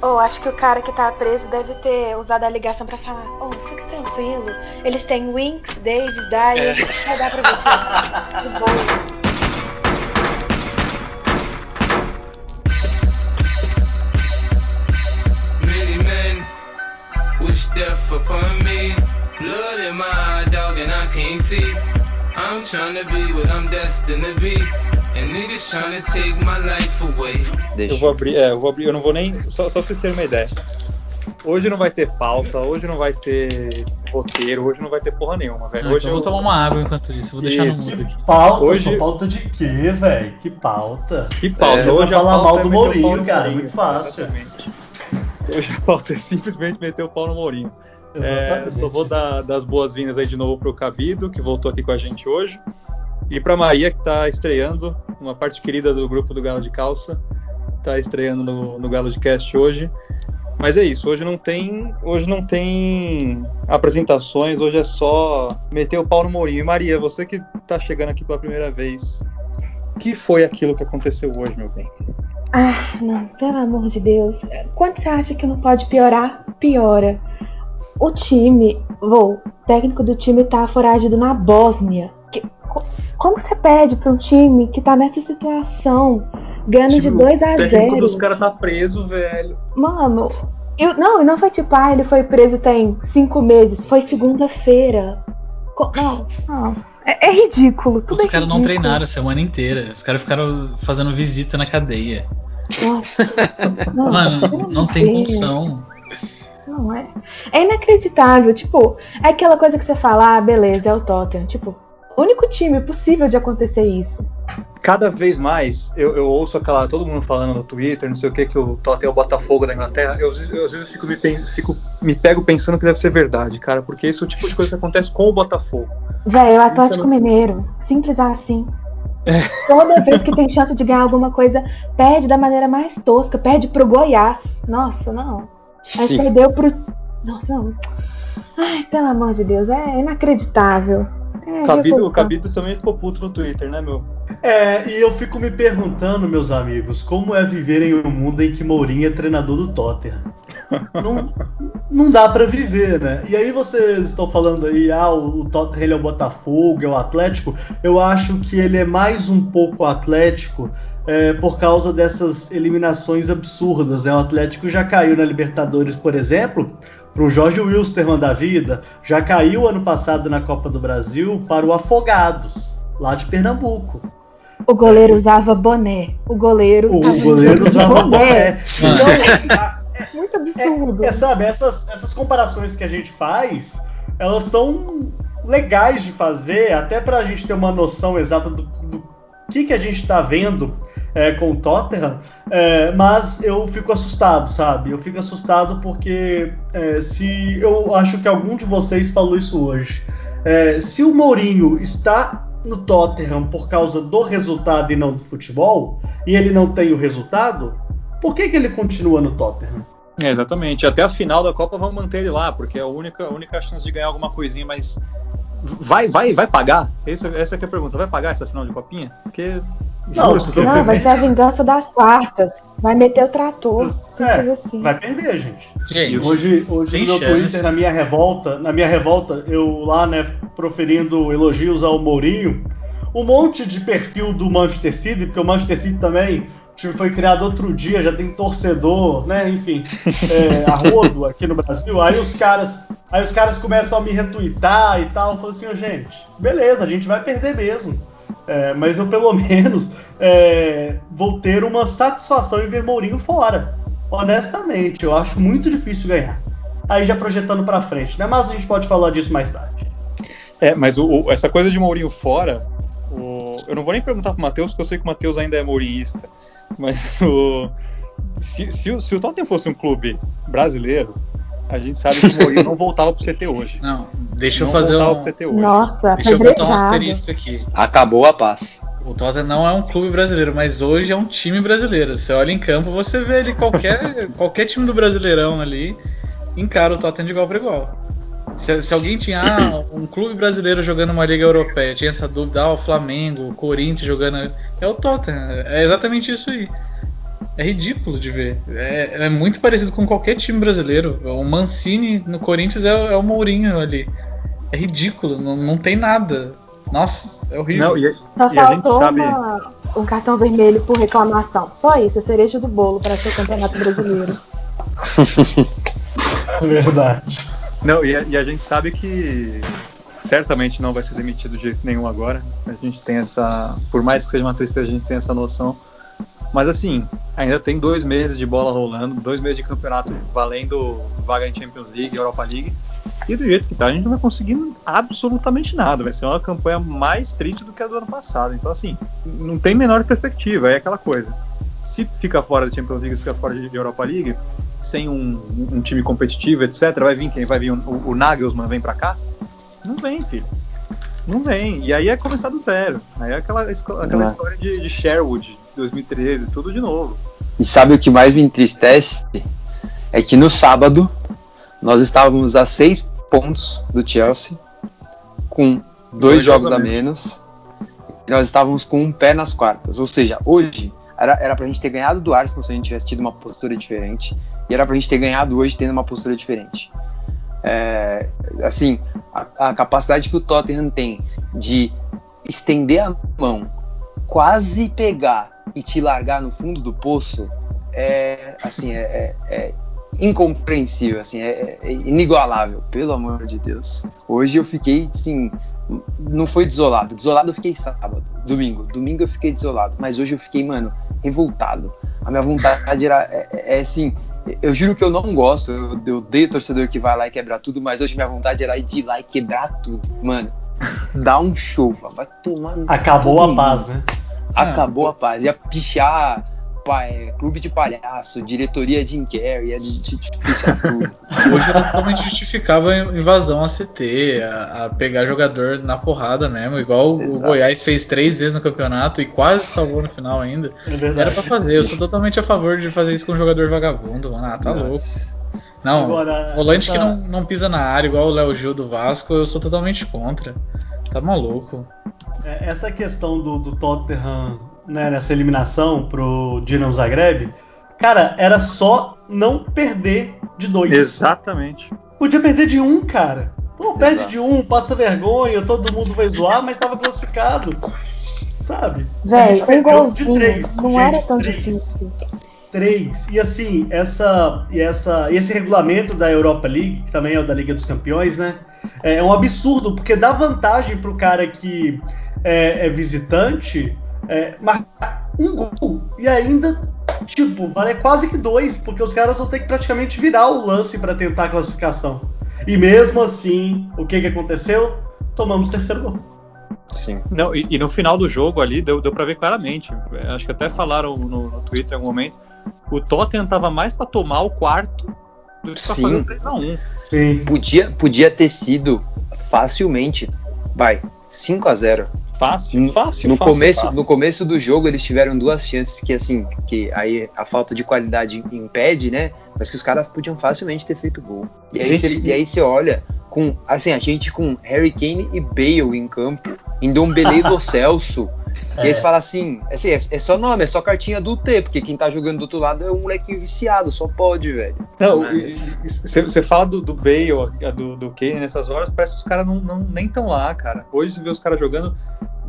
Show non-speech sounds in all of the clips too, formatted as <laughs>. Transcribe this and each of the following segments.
Oh, acho que o cara que tá preso deve ter usado a ligação pra falar: Oh, fica tranquilo. Eles têm Winks, Davis, Dyer, é. vai dar pra você. De boa. death upon me. Blood in my dog, and I can't see. I'm trying to be what I'm destined to be. And niggas trying to take my life away. Eu vou abrir, é, eu vou abrir, eu não vou nem. Só, só pra vocês terem uma ideia. Hoje não vai ter pauta, hoje não vai ter roteiro, hoje não vai ter porra nenhuma, velho. Não, hoje então eu vou tomar uma água enquanto isso, vou deixar isso. no mundo aqui. Pauta? Hoje... Pauta de quê, velho? Que pauta? Que pauta? É, hoje falar mal do é Mourinho, cara, é muito fácil. Exatamente. Hoje a pauta é simplesmente meter o pau no Mourinho. É, só vou dar das boas-vindas aí de novo pro Cabido, que voltou aqui com a gente hoje. E pra Maria, que tá estreando, uma parte querida do grupo do Galo de Calça. Tá estreando no, no Galo de Cast hoje. Mas é isso, hoje não tem, hoje não tem apresentações, hoje é só meter o pau no Mourinho. E Maria, você que tá chegando aqui pela primeira vez, o que foi aquilo que aconteceu hoje, meu bem? Ah, não, pelo amor de Deus. Quando você acha que não pode piorar, piora. O time, o técnico do time tá foragido na Bósnia. Que, como você pede para um time que tá nessa situação, ganhando de 2 a 0 O técnico dos caras tá preso, velho. Mano, eu, não, não foi tipo, ah, ele foi preso tem cinco meses. Foi segunda-feira. Não, não. É, é ridículo. Tudo Os é caras não treinaram a semana inteira. Os caras ficaram fazendo visita na cadeia. Nossa. <laughs> Não, Mano, não tem função. Não é. É inacreditável. Tipo, é aquela coisa que você fala, ah, beleza, é o Tottenham. Tipo, único time possível de acontecer isso. Cada vez mais eu, eu, ouço aquela todo mundo falando no Twitter, não sei o que, que o Tottenham é o Botafogo da Inglaterra. Eu, eu às vezes fico me, fico me pego pensando que deve ser verdade, cara, porque esse é o tipo de coisa que acontece com o Botafogo. Velho, o Atlético não... Mineiro, simples assim. É. Toda vez que tem chance de ganhar alguma coisa, perde da maneira mais tosca, perde pro Goiás. Nossa, não. Mas Sim. perdeu pro. Nossa, não. Ai, pelo amor de Deus, é inacreditável. É, Cabido, o Cabido também ficou puto no Twitter, né, meu? É, e eu fico me perguntando, meus amigos, como é viver em um mundo em que Mourinho é treinador do Tottenham? <laughs> não, não dá para viver, né? E aí vocês estão falando aí, ah, o, Tottenham ele é o Botafogo, é o Atlético. Eu acho que ele é mais um pouco Atlético é, por causa dessas eliminações absurdas. Né? O Atlético já caiu na Libertadores, por exemplo, para o Jorge Wilstermann da vida, já caiu ano passado na Copa do Brasil para o Afogados, lá de Pernambuco. O goleiro usava boné. O goleiro, o goleiro usava boné. boné. Então, muito absurdo. É, é, sabe, essas, essas comparações que a gente faz, elas são legais de fazer, até para a gente ter uma noção exata do, do que, que a gente está vendo é, com o Tottenham, é, mas eu fico assustado, sabe? Eu fico assustado porque é, se eu acho que algum de vocês falou isso hoje. É, se o Mourinho está no Tottenham por causa do resultado e não do futebol, e ele não tem o resultado, por que, que ele continua no Tottenham? É, exatamente. Até a final da Copa vão manter ele lá, porque é a única, a única chance de ganhar alguma coisinha, mas vai, vai, vai pagar? Essa, essa é a pergunta. Vai pagar essa final de copinha? Porque. Não, juro, não vai ser a vingança das quartas. Vai meter o trator. É, assim. Vai perder, gente. gente hoje, hoje no meu chance. Twitter, na minha revolta, na minha revolta, eu lá, né, proferindo elogios ao Mourinho, um monte de perfil do Manchester City, porque o Manchester City também time foi criado outro dia, já tem torcedor, né? Enfim, é, a rodo aqui no Brasil. Aí os caras, aí os caras começam a me retweetar e tal. Falo assim, oh, gente, beleza, a gente vai perder mesmo. É, mas eu pelo <laughs> menos é, vou ter uma satisfação em ver Mourinho fora. Honestamente, eu acho muito difícil ganhar. Aí já projetando para frente, né? Mas a gente pode falar disso mais tarde. É, mas o, o, essa coisa de Mourinho fora, o, eu não vou nem perguntar pro Matheus, porque eu sei que o Matheus ainda é mourinhista. Mas o, se, se, se o Tottenham fosse um clube brasileiro, a gente sabe que o Mourinho não voltava pro CT hoje. Não, deixa não eu fazer um. CT hoje. Nossa, deixa eu botar um asterisco aqui. Acabou a paz. O Tottenham não é um clube brasileiro, mas hoje é um time brasileiro. Você olha em campo, você vê ali qualquer, <laughs> qualquer time do Brasileirão ali encara o Tottenham de igual para igual. Se, se, alguém tinha ah, um clube brasileiro jogando uma liga europeia, tinha essa dúvida, ah, o Flamengo, o Corinthians jogando. É o Tottenham, é exatamente isso aí. É ridículo de ver. É, é, muito parecido com qualquer time brasileiro. O Mancini no Corinthians é, é o Mourinho ali. É ridículo, não, não tem nada. Nossa, é horrível. Não, e, Só e a gente sabe. Uma, um cartão vermelho por reclamação. Só isso, a cereja do bolo para ser campeonato brasileiro. <laughs> Verdade. Não, e a, e a, gente sabe que certamente não vai ser demitido de jeito nenhum agora. A gente tem essa. Por mais que seja uma tristeza, a gente tem essa noção. Mas assim, ainda tem dois meses de bola rolando, dois meses de campeonato valendo vaga em Champions League, Europa League. E do jeito que tá, a gente não vai conseguindo absolutamente nada. Vai ser uma campanha mais triste do que a do ano passado. Então, assim, não tem menor perspectiva. É aquela coisa. Se fica fora da Champions League, se fica fora de Europa League, sem um, um time competitivo, etc., vai vir quem? Vai vir o, o Nagelsmann, vem pra cá? Não vem, filho. Não vem. E aí é começar do zero. Aí é aquela, aquela história de, de Sherwood, 2013, tudo de novo. E sabe o que mais me entristece? É que no sábado nós estávamos a seis pontos do Chelsea, com dois, dois jogos a menos, e nós estávamos com um pé nas quartas. Ou seja, hoje era, era pra gente ter ganhado do Arsenal se a gente tivesse tido uma postura diferente, e era pra gente ter ganhado hoje tendo uma postura diferente. É, assim, a, a capacidade que o Tottenham tem de estender a mão, quase pegar e te largar no fundo do poço é assim é, é, é incompreensível, assim, é, é, inigualável, pelo amor de Deus. Hoje eu fiquei, assim, não foi desolado. Desolado eu fiquei sábado, domingo. Domingo eu fiquei desolado, mas hoje eu fiquei, mano, revoltado. A minha vontade era, é, é, é assim, eu juro que eu não gosto, eu, eu odeio torcedor que vai lá e quebra tudo, mas hoje minha vontade era ir lá e quebrar tudo, mano. <laughs> Dá um show, vai tomar. Acabou a paz, né? Acabou a paz. Ia pichar é, clube de palhaço, diretoria Jim Carrey, é justificar tudo. <laughs> Hoje eu totalmente justificava a invasão a CT, a, a, pegar jogador na porrada mesmo, igual Exato. o Goiás fez três vezes no campeonato e quase salvou no final ainda. É Era pra fazer, eu sou totalmente a favor de fazer isso com um jogador vagabundo, mano. Ah, tá Nossa. louco. Não, Agora, volante essa... que não, não pisa na área, igual o Léo Gil do Vasco, eu sou totalmente contra. Tá maluco. É, essa questão do, do Tottenham né, nessa eliminação pro Dinamo Zagreb, cara, era só não perder de dois. Exatamente. Podia perder de um, cara. Pô, perde Exato. de um, passa vergonha, todo mundo vai zoar, mas tava classificado. Sabe? Velho, um golzinho, de três, não gente, era tão três. difícil. Três. E assim, essa, e essa, esse regulamento da Europa League, que também é o da Liga dos Campeões, né? É um absurdo, porque dá vantagem pro cara que é, é visitante é, marcar um gol e ainda, tipo, vale quase que dois, porque os caras vão ter que praticamente virar o lance para tentar a classificação. E mesmo assim, o que, que aconteceu? Tomamos o terceiro gol. Sim. Não, e, e, no final do jogo ali deu, deu para ver claramente. Acho que até falaram no, no Twitter em algum momento. O Tottenham tava mais para tomar o quarto do que pra Sim. fazer o 3x1. Sim. Podia, podia ter sido facilmente, vai, 5 a 0 Fácil, fácil. No fácil, começo, fácil. no começo do jogo eles tiveram duas chances que assim, que aí a falta de qualidade impede, né? Mas que os caras podiam facilmente ter feito gol. E aí, você, e aí você olha com assim a gente com Harry Kane e Bale em campo, em Dom Belê <laughs> Celso. É. E aí você fala assim, assim é, é, só nome, é só cartinha do T, porque quem tá jogando do outro lado é um molequinho viciado, só pode, velho. Não, você fala do, do Bale, do, do Kane nessas horas, parece que os caras não, não, nem estão lá, cara. Hoje você vê os caras jogando,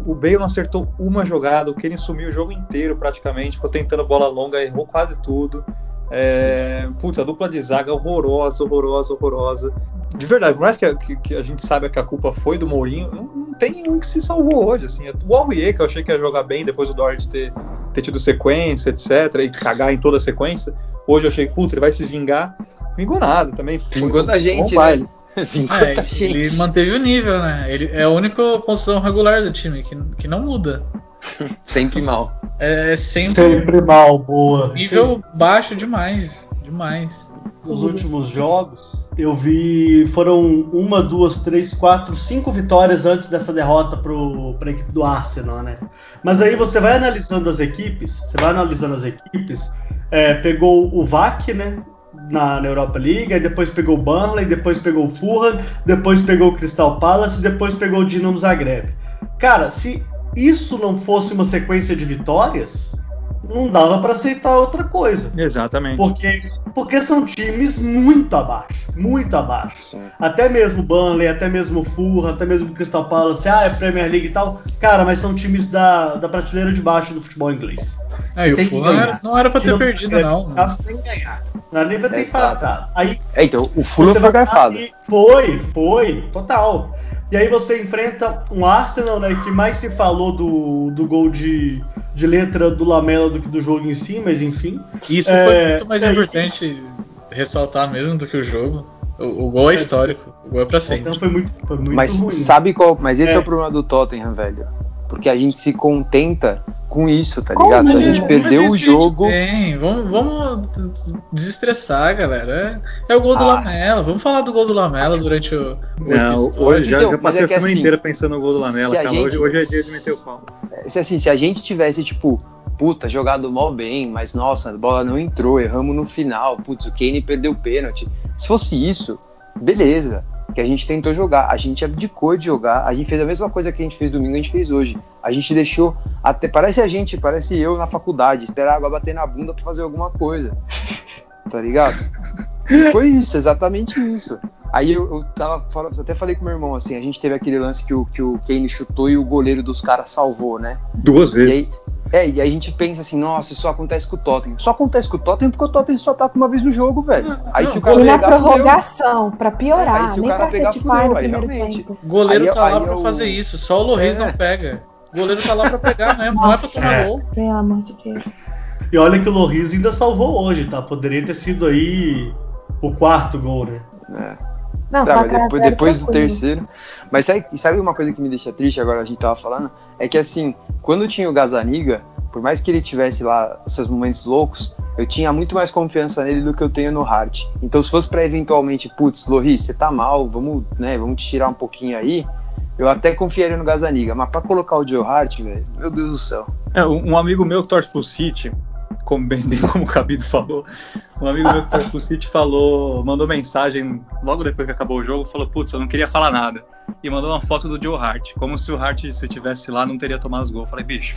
o Bale não acertou uma jogada, o Kane sumiu o jogo inteiro praticamente, ficou tentando bola longa, errou quase tudo. É, putz, a dupla de zaga horrorosa, horrorosa, horrorosa. De verdade, por mais que a, que, que a gente saiba que a culpa foi do Mourinho, não, não tem um que se salvou hoje. Assim. O Aurier, que eu achei que ia jogar bem depois do Dort ter, ter tido sequência, etc., e cagar em toda a sequência, hoje eu achei, putz, ele vai se vingar. Vingou nada também. Vingou da gente, né? É, <laughs> ele manteve o nível, né? Ele é a única posição regular do time que, que não muda. <laughs> sempre mal. É, sempre, sempre mal, boa. Nível sempre. baixo demais, demais. Nos últimos jogos, eu vi foram uma, duas, três, quatro, cinco vitórias antes dessa derrota para a equipe do Arsenal, né? Mas aí você vai analisando as equipes, você vai analisando as equipes. É, pegou o VAC, né? na, na Europa League, aí depois pegou o Burnley, depois pegou o Fulham, depois pegou o Crystal Palace, depois pegou o Dinamo Zagreb. Cara, se isso não fosse uma sequência de vitórias, não dava para aceitar outra coisa. Exatamente. Porque, porque são times muito abaixo, muito abaixo. Sim. Até mesmo Burnley, até mesmo Fulham, até mesmo Crystal Palace, ah, é Premier League e tal. Cara, mas são times da, da prateleira de baixo do futebol inglês. É, e o Fulham não era pra ter perdido, não. Tem que ganhar. Não era nem pra ter empatado. Aí, é, então, o Fulham foi garfado. Foi, foi, total. E aí você enfrenta um Arsenal, né, que mais se falou do, do gol de, de letra do Lamela do que do jogo em si, mas enfim. Isso é, foi muito mais é, importante ressaltar mesmo do que o jogo. O, o gol é, é histórico, o gol é pra sempre. Então foi muito, foi muito mas ruim. sabe qual? Mas esse é. é o problema do Tottenham, velho. Porque a gente se contenta com isso, tá ligado? Como? A gente perdeu o jogo. Tem. Vamos, vamos desestressar, galera. É, é o gol do ah. Lamela. Vamos falar do gol do Lamela durante o. o Não, hoje já, então, já passei é a semana assim, inteira pensando no gol do Lamela, cara. Gente, hoje, hoje, é dia de meter o pau. Se, assim, se a gente tivesse, tipo, puta, jogado mal bem, mas nossa, a bola não entrou, erramos no final, putz, o Kane perdeu o pênalti. Se fosse isso, beleza que a gente tentou jogar, a gente abdicou de jogar, a gente fez a mesma coisa que a gente fez domingo, a gente fez hoje. A gente deixou até parece a gente, parece eu na faculdade, esperar a água bater na bunda para fazer alguma coisa. Tá ligado? Foi isso, exatamente isso. Aí eu, eu tava até falei com meu irmão assim, a gente teve aquele lance que o que o Kane chutou e o goleiro dos caras salvou, né? Duas vezes. E aí, é, e aí a gente pensa assim, nossa, isso só acontece com o Tottenham. Só acontece com o Tottenham porque o Tottenham só tá uma vez no jogo, velho. Aí não, se o cara pegar, na prorrogação, fudeu. pra piorar, aí, se nem o cara pra pegar, fudeu, aí realmente. O goleiro aí, tá lá pra eu... fazer isso, só o Loris é. não pega. O goleiro tá lá pra pegar mesmo, não é pra tomar é. gol. Pelo amor de Deus. E olha que o Loris ainda salvou hoje, tá? Poderia ter sido aí o quarto gol, né? É. Não, tá, mas depois, depois do terceiro. Mas sabe, sabe uma coisa que me deixa triste agora a gente tava falando? É que assim, quando tinha o Gazaniga, por mais que ele tivesse lá seus momentos loucos, eu tinha muito mais confiança nele do que eu tenho no Hart. Então, se fosse para eventualmente, putz, Loris, você tá mal, vamos, né, vamos te tirar um pouquinho aí, eu até confiaria no Gazaniga. Mas para colocar o Joe Hart, velho, meu Deus do céu. É, um amigo meu que torce pro City, como bem, bem <laughs> como o Cabido falou, um amigo meu que torce pro City falou, mandou mensagem logo depois que acabou o jogo, falou, putz, eu não queria falar nada. E mandou uma foto do Joe Hart, como se o Hart, se tivesse lá, não teria tomado os gols. Eu falei, bicho,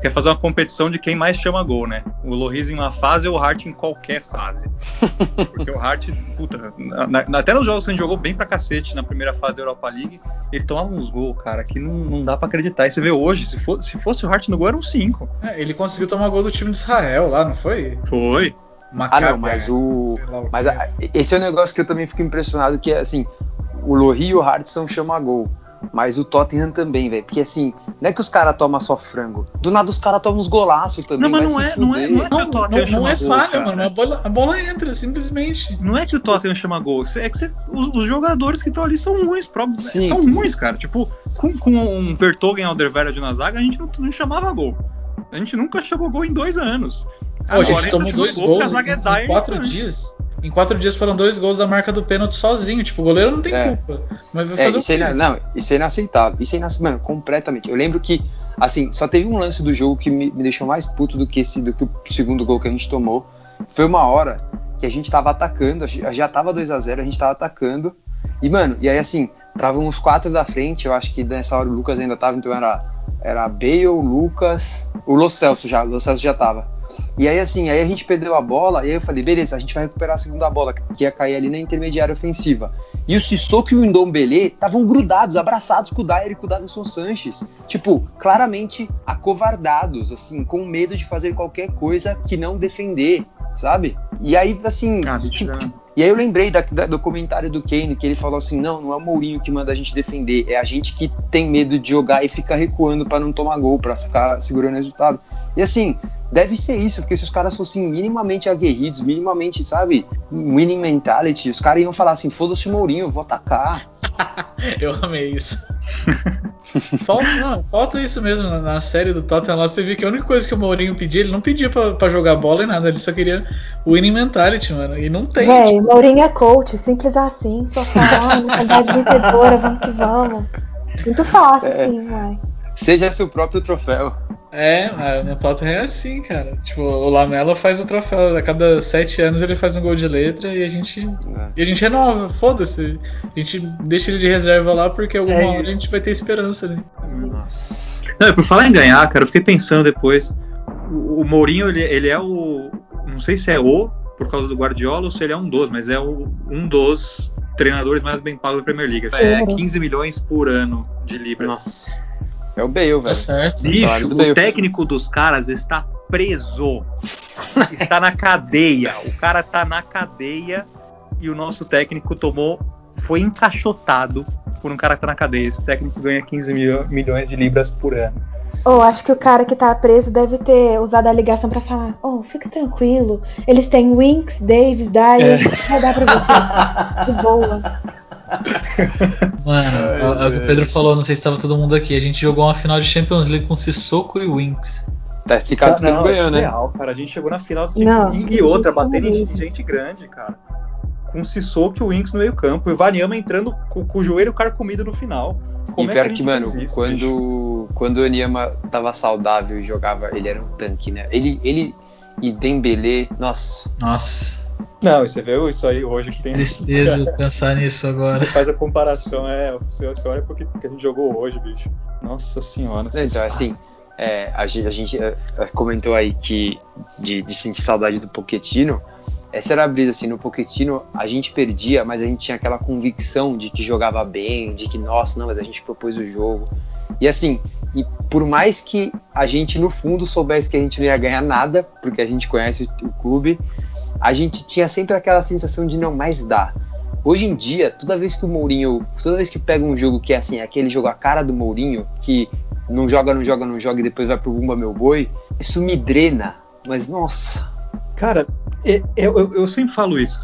quer fazer uma competição de quem mais chama gol, né? O Loris em uma fase ou o Hart em qualquer fase. <laughs> Porque o Hart, puta, na, até nos jogos que a gente jogou bem pra cacete na primeira fase da Europa League, ele tomava uns gols, cara, que não, não dá pra acreditar. E você vê hoje, se, for, se fosse o Hart no gol, eram cinco. É, ele conseguiu tomar gol do time de Israel lá, não foi? Foi. Macabé, ah, não, mas o. Mas a, esse é um negócio que eu também fico impressionado, que é assim, o Lohri e o Hart são chama-gol. Mas o Tottenham também, velho. Porque assim, não é que os caras tomam só frango. Do nada os caras tomam uns golaços também. Não, mas não é, não é, não é, que o Tottenham não, não é falha, mano. A bola, a bola entra, simplesmente. Não é que o Tottenham chama gol. É que você, os, os, jogadores que estão ali são ruins, próprios, são ruins, cara. Tipo, com, com um Vertogen Alderweireld na zaga, a gente não, não chamava gol. A gente nunca chamou gol em dois anos. Pô, a gente tomou dois gols em, em quatro dias. Em quatro dias foram dois gols da marca do pênalti sozinho. Tipo, o goleiro não tem é. culpa. Mas vai é, fazer isso é, não, isso é inaceitável. Isso é inaceitável. Mano, completamente. Eu lembro que, assim, só teve um lance do jogo que me, me deixou mais puto do que, esse, do que o segundo gol que a gente tomou. Foi uma hora que a gente tava atacando, já tava 2 a 0 a gente tava atacando. E, mano, e aí assim, tava uns quatro da frente, eu acho que nessa hora o Lucas ainda tava, então era, era Bale, Lucas, o Lo Celso já, o Lo Celso já tava. E aí, assim, aí a gente perdeu a bola, e aí eu falei, beleza, a gente vai recuperar a segunda bola, que ia cair ali na intermediária ofensiva. E o Sissoko e o Ndombele estavam grudados, abraçados com o Dyer e com o Davidson Sanches. Tipo, claramente acovardados, assim, com medo de fazer qualquer coisa que não defender, sabe? E aí, assim. Ah, e aí eu lembrei da, da, do comentário do Kane, que ele falou assim: não, não é o Mourinho que manda a gente defender, é a gente que tem medo de jogar e fica recuando para não tomar gol, para ficar segurando o resultado. E assim, deve ser isso, porque se os caras fossem minimamente aguerridos, minimamente, sabe, winning mentality, os caras iam falar assim: foda-se o Mourinho, eu vou atacar. <laughs> eu amei isso. <laughs> falta, não, falta isso mesmo na, série do Tottenham lá. Você viu que a única coisa que o Mourinho pedia, ele não pedia pra, pra jogar bola e nada, ele só queria winning mentality, mano. E não tem. Véi, tipo... Mourinho é coach, simples assim, só falar, ah, mentalidade <laughs> vencedora, vamos que vamos. Muito fácil, é. sim, vai. Seja seu próprio troféu. É, no Tottenham é assim, cara. Tipo, o Lamela faz o troféu. A cada sete anos ele faz um gol de letra e a gente. É. E a gente renova, foda-se. A gente deixa ele de reserva lá porque alguma é hora a gente vai ter esperança, né? Nossa. Não, por falar em ganhar, cara, eu fiquei pensando depois. o, o Mourinho, ele, ele é o. Não sei se é o, por causa do Guardiola, ou se ele é um dos, mas é o, um dos treinadores mais bem pagos da Premier League. É 15 milhões por ano de libras. Nossa. É o Bale, velho. Tá certo. Bicho, o técnico dos caras está preso. está na cadeia. O cara está na cadeia e o nosso técnico tomou. Foi encaixotado por um cara que tá na cadeia. Esse técnico ganha 15 mil, milhões de libras por ano. Ou oh, acho que o cara que tá preso deve ter usado a ligação para falar: Oh, fica tranquilo. Eles têm Winks, Davis, Dyer, é. vai dar pra você. De boa. <laughs> <laughs> Mano, Ai, o, o Pedro falou, não sei se estava todo mundo aqui. A gente jogou uma final de Champions League com Sissoko e Winks. Tá explicado que não, ganhou, né? Real, cara. A gente chegou na final não, e outra, batendo em gente grande, cara. Com o Sissoko e o Winks no meio campo. E o Vaniama entrando com, com o joelho carcomido no final. Como e pior é que, que mano, isso, quando, quando o Aniama tava saudável e jogava, ele era um tanque, né? Ele, ele e Dembele, nossa. Nossa. Não, você viu isso aí hoje que tem. Preciso <laughs> pensar nisso agora. Você faz a comparação, é. Você, olha porque, porque a gente jogou hoje, bicho. Nossa senhora. Então, sabe. assim, é, a, gente, é, comentou aí que de, de sentir saudade do Poquetino essa era a brisa, assim, no Pochettino a gente perdia, mas a gente tinha aquela convicção de que jogava bem, de que, nossa, não, mas a gente propôs o jogo. E assim, e por mais que a gente no fundo soubesse que a gente não ia ganhar nada, porque a gente conhece o clube, a gente tinha sempre aquela sensação de não mais dar. Hoje em dia, toda vez que o Mourinho, toda vez que pega um jogo que é assim, aquele jogo a cara do Mourinho, que não joga, não joga, não joga e depois vai pro Bumba Meu Boi, isso me drena. Mas nossa, Cara, eu, eu, eu, sempre falo isso.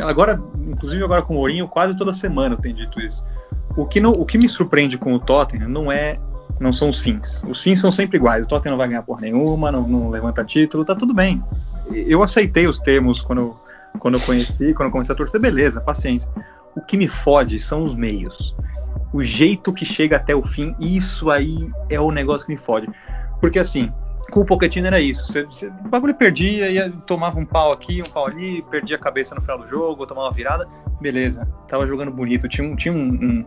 Agora, inclusive agora com o Mourinho, quase toda semana eu tenho dito isso. O que, não, o que me surpreende com o Tottenham não é não são os fins. Os fins são sempre iguais. O Tottenham não vai ganhar por nenhuma, não, não levanta título, tá tudo bem. Eu aceitei os termos quando eu, quando eu conheci, quando eu comecei a torcer, beleza, paciência. O que me fode são os meios. O jeito que chega até o fim, isso aí é o negócio que me fode. Porque assim, com o Pochettino era isso. Você, você, o bagulho perdia, ia, tomava um pau aqui, um pau ali, perdia a cabeça no final do jogo, tomava uma virada, beleza. Tava jogando bonito, tinha tinha um, um,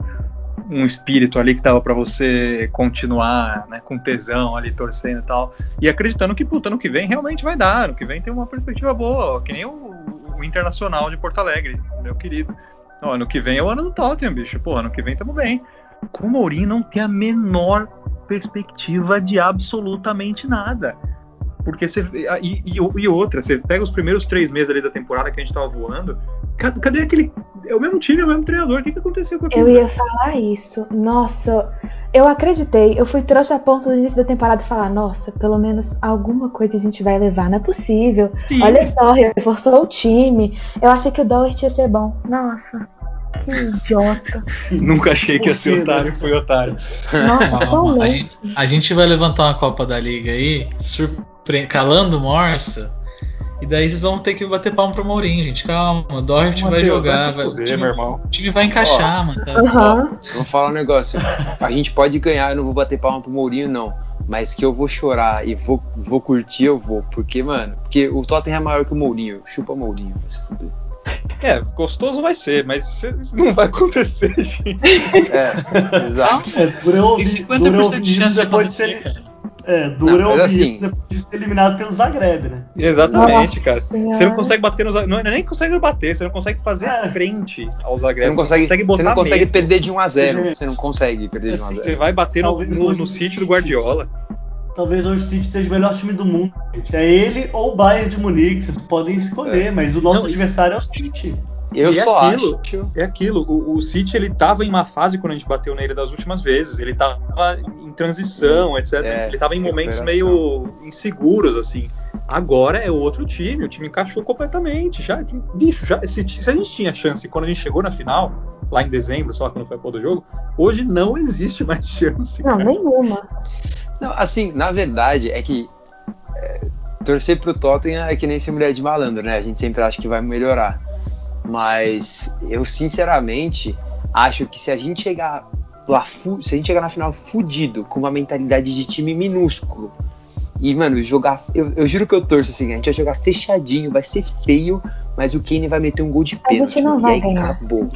um espírito ali que tava para você continuar, né, com tesão ali, torcendo e tal. E acreditando que, puta, ano que vem realmente vai dar, ano que vem tem uma perspectiva boa, que nem o, o Internacional de Porto Alegre, meu querido. Ó, ano que vem é o ano do Tottenham, bicho. Pô, ano que vem tamo bem. Com o Mourinho não tem a menor perspectiva de absolutamente nada. Porque você. E, e, e, outra, você pega os primeiros três meses ali da temporada que a gente tava voando. Cadê, aquele. É o mesmo time, é o mesmo treinador. O que, que aconteceu com aquele? Eu ia falar isso. Nossa, eu acreditei. Eu fui trouxa a ponto do início da temporada falar: nossa, pelo menos alguma coisa a gente vai levar. Não é possível. Sim. Olha só, reforçou o time. Eu achei que o Doherty ia ser bom. Nossa. Que <laughs> idiota. Nunca achei que ia ser otário, foi otário. Nossa, Calma, a, gente, a gente vai levantar uma Copa da Liga aí, surpre... calando Morsa. E daí vocês vão ter que bater palmo pro Mourinho, gente. Calma, o Doherty vai jogar. Vai, fuder, o, time, o, time, vai encaixar, Ó, mano. Tá? Uhum. vou falar um negócio. A gente pode ganhar, eu não vou bater palma pro Mourinho, não. Mas que eu vou chorar e vou, vou curtir, eu vou. Porque, mano, porque o Tottenham é maior que o Mourinho. Chupa Mourinho, vai se fuder. É, gostoso vai ser, mas não vai acontecer, gente. É, exato. É, Tem 50% de chance de acontecer, cara. É, dura não, ouvir assim, isso depois de ser eliminado pelo Zagreb, né? Exatamente, Nossa, cara. Você não consegue bater no Zagreb. Não, é nem consegue bater, você não consegue fazer é. frente ao Zagreb. Você não consegue, você, você não consegue perder de 1 a 0 Você não consegue perder de 1 a 0 Você vai bater no, no, no sítio do Guardiola talvez hoje o City seja o melhor time do mundo. É ele ou o Bayern de Munique, vocês podem escolher, é. mas o nosso Não, adversário é o City. Eu e é só aquilo, acho. É aquilo. O, o, City ele tava em uma fase quando a gente bateu nele das últimas vezes. Ele tava em transição, etc. É, ele tava em momentos meio inseguros, assim. Agora é outro time. O time encaixou completamente. Já, bicho, já, se, se a gente tinha chance quando a gente chegou na final, lá em dezembro, só quando foi a pôr do jogo, hoje não existe mais <laughs> chance. Não, cara. nenhuma. Não, assim, na verdade é que é, torcer pro Tottenham é que nem ser mulher de malandro, né? A gente sempre acha que vai melhorar. Mas eu sinceramente acho que se a gente chegar lá, se a gente chegar na final fudido, com uma mentalidade de time minúsculo, e, mano, jogar. Eu, eu, juro que eu torço assim, a gente vai jogar fechadinho, vai ser feio, mas o Kane vai meter um gol de pênalti. A gente não vai ganhar. Acabou.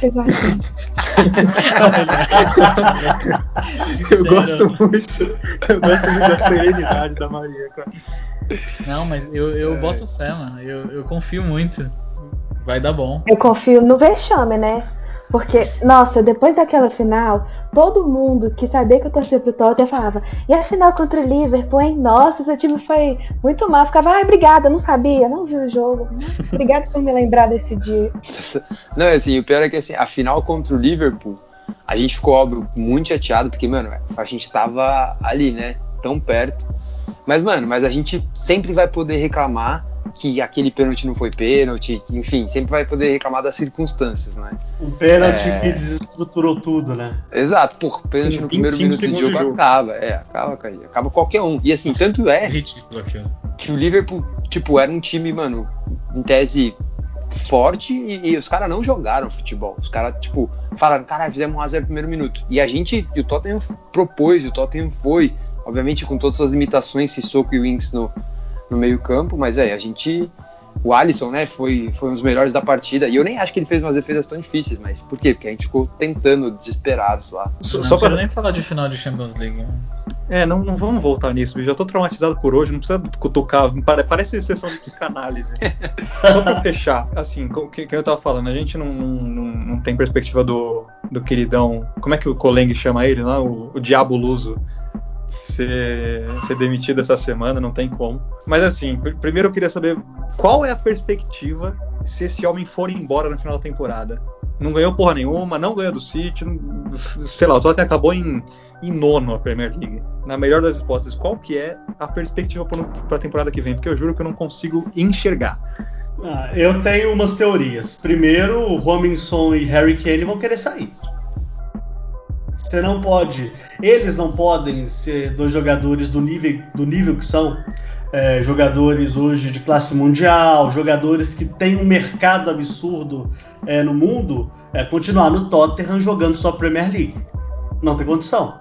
eu gosto muito. Eu gosto muito da serenidade da Maria, cara. Não, mas eu, eu é. boto fé, mano. Eu, eu confio muito. Vai dar bom. Eu confio no vexame, né? Porque, nossa, depois daquela final, todo mundo que sabia que eu torcia pro Tottenham falava, e a final contra o Liverpool, hein? Nossa, seu time foi muito mal. Ficava, ai, obrigada, não sabia, não vi o jogo. <laughs> Obrigada por me lembrar desse dia. <laughs> Não, assim, o pior é que assim, a final contra o Liverpool, a gente ficou, óbvio, muito chateado, porque, mano, a gente tava ali, né? Tão perto. Mas, mano, mas a gente sempre vai poder reclamar que aquele pênalti não foi pênalti, que, enfim, sempre vai poder reclamar das circunstâncias, né? Um pênalti é... que desestruturou tudo, né? Exato, por pênalti no primeiro minuto do jogo, jogo, acaba, é, acaba, acaba qualquer um. E assim, Nossa, tanto é ridículo aquilo. que o Liverpool, tipo, era um time, mano, em tese forte e, e os caras não jogaram futebol. Os caras, tipo, falaram, caralho, fizemos um 1x0 no primeiro minuto. E a gente, e o Tottenham propôs, e o Tottenham foi, obviamente com todas as limitações, Sissoko e Winks no, no meio-campo, mas é, a gente. O Alisson, né, foi, foi um dos melhores da partida. E eu nem acho que ele fez umas defesas tão difíceis, mas por quê? Porque a gente ficou tentando, desesperados lá. Só, não, só para nem falar de final de Champions League. Né? É, não, não vamos voltar nisso. Eu já tô traumatizado por hoje, não precisa cutucar. Parece sessão de psicanálise. <laughs> só pra fechar, assim, o que, que, eu tava falando, a gente não, não, não, tem perspectiva do, do queridão. Como é que o Coleng chama ele lá? O, o Diabo Luso ser, ser demitido essa semana, não tem como. Mas assim, pr primeiro eu queria saber qual é a perspectiva se esse homem for embora no final da temporada. Não ganhou porra nenhuma, não ganhou do City, não, sei lá, o Tottenham acabou em, em nono a Premier League. Na melhor das hipóteses, qual que é a perspectiva para a temporada que vem? Porque eu juro que eu não consigo enxergar. Ah, eu tenho umas teorias. Primeiro, o Robinson e Harry Kane vão querer sair. Você não pode, eles não podem ser dois jogadores do nível, do nível que são. É, jogadores hoje de classe mundial, jogadores que têm um mercado absurdo é, no mundo, é, continuar no Tottenham jogando só Premier League. Não tem condição.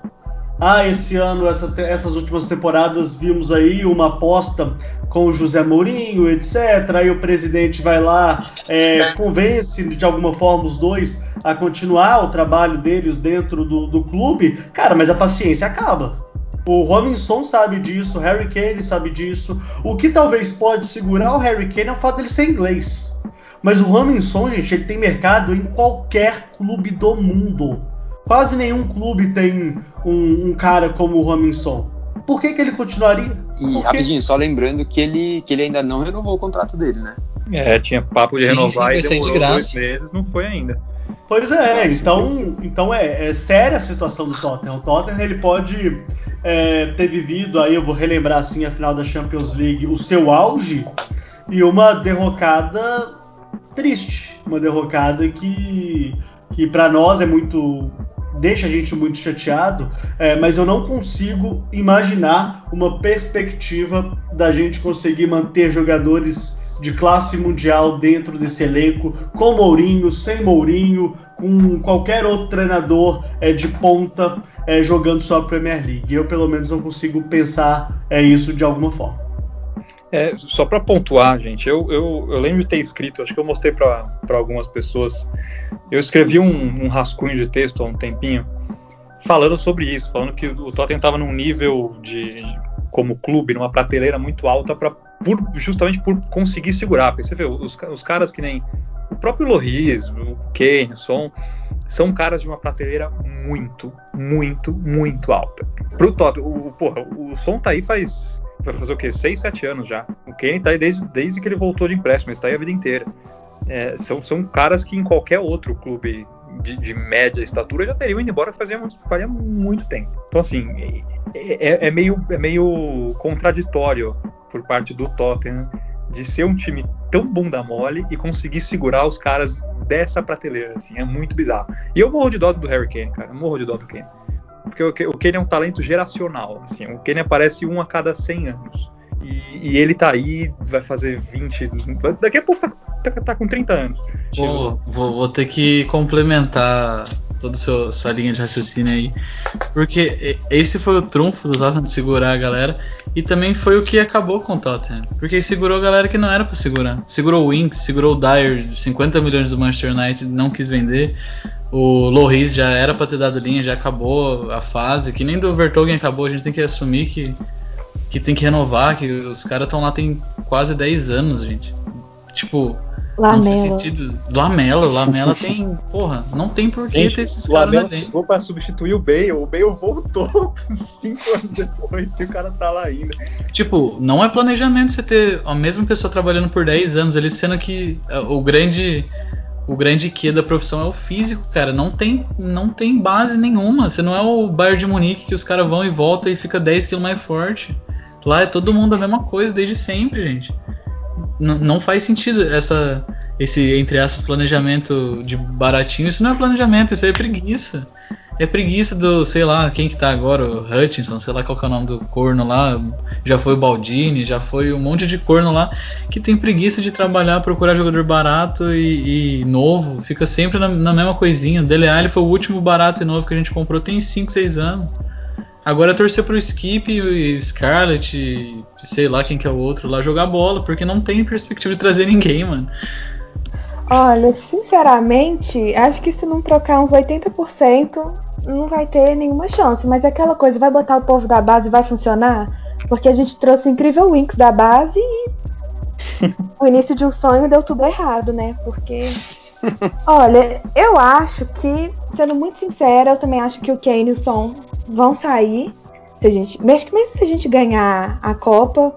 Ah, esse ano, essa, essas últimas temporadas, vimos aí uma aposta com o José Mourinho, etc. Aí o presidente vai lá, é, convence de alguma forma os dois a continuar o trabalho deles dentro do, do clube, cara, mas a paciência acaba. O Robinson sabe disso, o Harry Kane sabe disso. O que talvez pode segurar o Harry Kane é o fato dele ser inglês. Mas o Robinson, gente, ele tem mercado em qualquer clube do mundo. Quase nenhum clube tem um, um cara como o Robinson. Por que, que ele continuaria? E rapidinho, só lembrando que ele, que ele ainda não renovou o contrato dele, né? É, tinha papo de sim, renovar sim, e demorou de graça. dois meses, não foi ainda. Pois é, então, então é, é, séria a situação do Tottenham. O Tottenham ele pode é, ter vivido, aí eu vou relembrar assim a final da Champions League, o seu auge e uma derrocada triste, uma derrocada que, que para nós é muito deixa a gente muito chateado, é, mas eu não consigo imaginar uma perspectiva da gente conseguir manter jogadores de classe mundial dentro desse elenco, com Mourinho, sem Mourinho, com qualquer outro treinador é, de ponta é, jogando só a Premier League. Eu, pelo menos, não consigo pensar é, isso de alguma forma. É, só para pontuar, gente, eu, eu, eu, lembro de ter escrito, acho que eu mostrei para algumas pessoas. Eu escrevi um, um, rascunho de texto há um tempinho falando sobre isso, falando que o Tottenham estava num nível de, como clube, numa prateleira muito alta para justamente por conseguir segurar. Porque você vê, os, os caras que nem o próprio Loris, o Kane, o Son, são caras de uma prateleira muito, muito, muito alta. Pro Tottenham, o, porra, o Son tá aí faz vai fazer o quê? 6, 7 anos já. O Kane tá aí desde, desde que ele voltou de empréstimo, ele está aí a vida inteira. É, são, são caras que em qualquer outro clube de, de, média estatura já teriam ido embora fazia muito, fazia muito tempo. Então, assim, é, é, é, meio, é meio contraditório por parte do Tottenham de ser um time tão bunda mole e conseguir segurar os caras dessa prateleira, assim, é muito bizarro. E eu morro de dó do Harry Kane, cara, eu morro de dó do Kane. Porque o Kane é um talento geracional, assim, o Kane aparece um a cada 100 anos. E, e, ele tá aí, vai fazer 20. Daqui a pouco tá, tá, tá com 30 anos. Vou, vou, vou, ter que complementar toda a sua linha de raciocínio aí. Porque esse foi o trunfo do Tottenham de segurar a galera. E também foi o que acabou com o Tottenham. Porque segurou a galera que não era para segurar. Segurou o Winks, segurou o Dyer de 50 milhões do Manchester United, não quis vender. O Loris já era para ter dado linha, já acabou a fase. Que nem do Vertogen acabou, a gente tem que assumir que, que tem que renovar, que os caras estão lá tem quase 10 anos, gente. Tipo, Lamela. Não faz sentido. Lamela, Lamela tem. Porra, não tem por que ter esses caras na dentro. chegou pra substituir o Bale. O Bale voltou <laughs> cinco anos depois e o cara tá lá ainda. Tipo, não é planejamento você ter a mesma pessoa trabalhando por 10 anos ali, sendo que é, o grande. O grande que da profissão é o físico, cara. Não tem, não tem base nenhuma. Você não é o Bayern de Munique que os caras vão e voltam e fica 10 kg mais forte. Lá é todo mundo a mesma coisa desde sempre, gente não faz sentido essa esse entre aspas planejamento de baratinho. Isso não é planejamento, isso é preguiça. É preguiça do, sei lá, quem que tá agora, o Hutchinson, sei lá qual que é o nome do corno lá, já foi o Baldini, já foi um monte de corno lá, que tem preguiça de trabalhar, procurar jogador barato e, e novo, fica sempre na, na mesma coisinha. Dele Alli foi o último barato e novo que a gente comprou tem 5, 6 anos. Agora é torcer pro Skip e Scarlett, sei lá quem que é o outro lá, jogar bola, porque não tem perspectiva de trazer ninguém, mano. Olha, sinceramente, acho que se não trocar uns 80%, não vai ter nenhuma chance. Mas aquela coisa, vai botar o povo da base e vai funcionar? Porque a gente trouxe o incrível Winx da base e <laughs> o início de um sonho deu tudo errado, né? Porque. Olha, eu acho que, sendo muito sincera, eu também acho que o Kane e o Son vão sair. Se a gente, mesmo se a gente ganhar a Copa,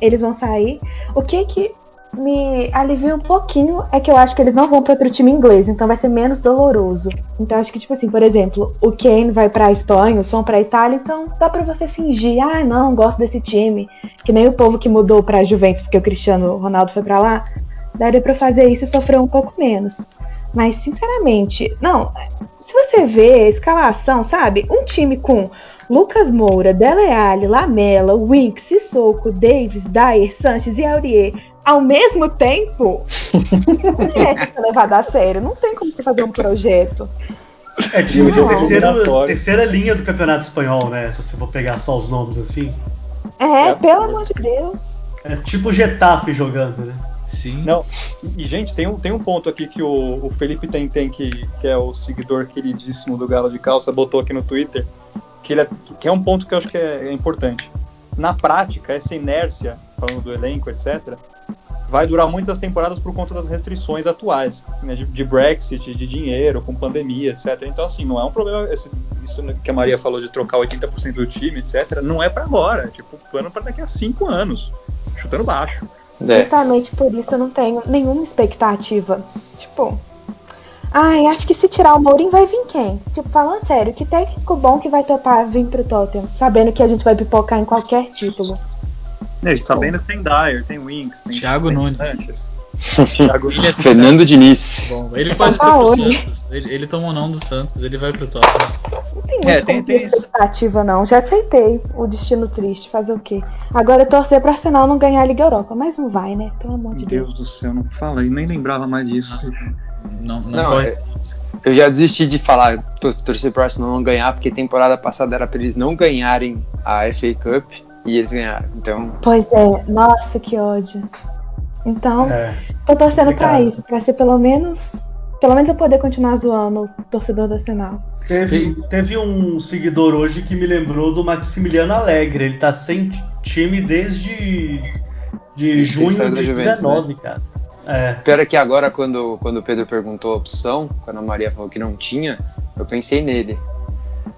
eles vão sair. O que que me alivia um pouquinho é que eu acho que eles não vão para outro time inglês, então vai ser menos doloroso. Então acho que tipo assim, por exemplo, o Kane vai para Espanha, o Son para Itália, então dá para você fingir, ah, não, gosto desse time, que nem o povo que mudou para Juventus porque o Cristiano Ronaldo foi para lá. Daria para fazer isso e sofrer um pouco menos. Mas sinceramente, não, se você vê a escalação, sabe? Um time com Lucas Moura, Dele Alli, Lamela, Winks, Sissoko, Davis, Dyer, Sanches e Aurier ao mesmo tempo, não merece ser levado a sério. Não tem como você fazer um projeto. É tipo a terceira, terceira linha do campeonato espanhol, né? Se você for pegar só os nomes assim. É, é pelo amor de Deus. É tipo o Getafe jogando, né? Sim. Não, e, gente, tem um, tem um ponto aqui que o, o Felipe Tentem, que, que é o seguidor queridíssimo do Galo de Calça, botou aqui no Twitter, que, ele é, que é um ponto que eu acho que é, é importante. Na prática, essa inércia, falando do elenco, etc., vai durar muitas temporadas por conta das restrições atuais, né, de, de, Brexit, de dinheiro, com pandemia, etc. Então, assim, não é um problema. Esse, isso que a Maria falou de trocar 80% do time, etc., não é para agora. É tipo, plano para daqui a cinco anos, chutando baixo. É. Justamente por isso eu não tenho nenhuma expectativa. Tipo, ai, acho que se tirar o Mourinho vai vir quem? Tipo, falando sério, que técnico bom que vai topar vir pro Tottenham, sabendo que a gente vai pipocar em qualquer título. E sabendo que tem Dyer, tem Winks, tem Thiago tem Nunes. <laughs> Thiago... É Fernando Diniz. Bom, ele pode ir pro Santos. Ele, ele tomou não do Santos, ele vai pro Tottenham. Não tem é, tem, tem expectativa não. Já aceitei o destino triste, fazer o quê? Agora é torcer pro Arsenal não ganhar a Liga Europa, mas não vai, né? Pelo amor de Deus. Deus do céu, não fala nem lembrava mais disso. Não, não, não é, eu já desisti de falar torcer pro Arsenal não ganhar, porque temporada passada era pra eles não ganharem a FA Cup e eles ganharam. Então. Pois é, nossa, que ódio. Então, é, tô torcendo para isso, para ser pelo menos. Pelo menos eu poder continuar zoando o torcedor do Arsenal. Teve, teve um seguidor hoje que me lembrou do Maximiliano Alegre. Ele tá sem time desde de junho de 2019, né? cara. É. Pior é que agora, quando, quando o Pedro perguntou a opção, quando a Maria falou que não tinha, eu pensei nele.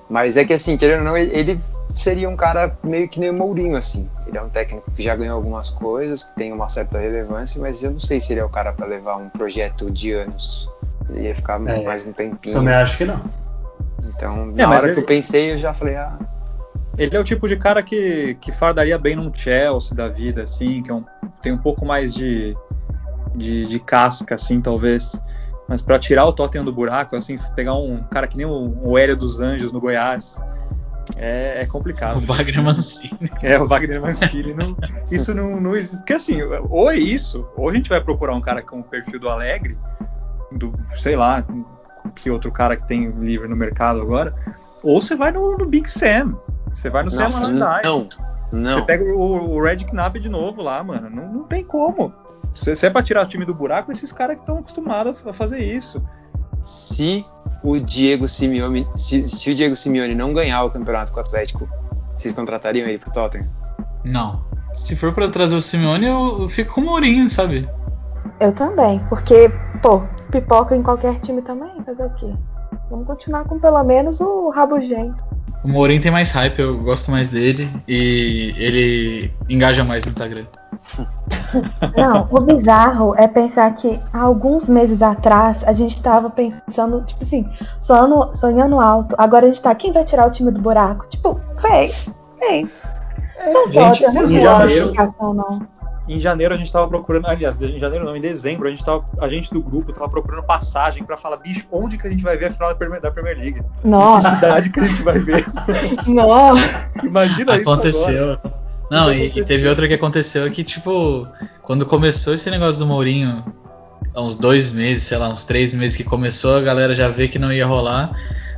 Mas é que assim, querendo ou não, ele, seria um cara meio que nem o Mourinho, assim. Ele é um técnico que já ganhou algumas coisas, que tem uma certa relevância, mas eu não sei se ele é o cara para levar um projeto de anos. Ele ia ficar é, mais um tempinho. Também acho que não. Então, é, na hora ele... que eu pensei, eu já falei, ah. Ele é o tipo de cara que, que fardaria bem num Chelsea da vida, assim, que é um, tem um pouco mais de, de, de casca, assim, talvez. Mas para tirar o Tottenham do buraco, assim, pegar um cara que nem o, o Hélio dos Anjos no Goiás, é, é, complicado. O Wagner Mancini. É, o Wagner Mancini. não, isso não, não. Porque assim, ou é isso, ou a gente vai procurar um cara com o perfil do Alegre, do, sei lá, que outro cara que tem livre no mercado agora, ou você vai no, no Big Sam. Você vai no Sam Allardyce. Não, não. Você pega o, o Red Knapp de novo lá, mano. Não, não tem como. Se, se é pra tirar o time do buraco, esses caras que estão acostumados a fazer isso. Se o Diego Simeone, se, se, o Diego Simeone não ganhar o campeonato com o Atlético, vocês contratariam ele pro Tottenham? Não. Se for para trazer o Simeone, eu fico com o Mourinho, sabe? Eu também, porque, pô, pipoca em qualquer time também, fazer o quê? Vamos continuar com pelo menos o rabugento. O Mourinho tem mais hype, eu gosto mais dele e ele engaja mais no Instagram. <laughs> Não, o bizarro é pensar que há alguns meses atrás a gente tava pensando, tipo assim, sonhando, sonhando alto. Agora a gente tá, quem vai tirar o time do buraco? Tipo, véi, véi. Não gente, pode, não em janeiro, não. Em janeiro a gente tava procurando, aliás, em janeiro não, em dezembro, a gente, tava, a gente do grupo tava procurando passagem para falar, bicho, onde que a gente vai ver a final da Premier, da Premier League? Nossa. Que cidade que a gente vai ver? <laughs> Nossa. Imagina Aconteceu. isso Aconteceu. Não, e, e, teve outra que aconteceu que, tipo, quando começou esse negócio do Mourinho, há uns dois meses, sei lá, uns três meses que começou, a galera já vê que não ia rolar.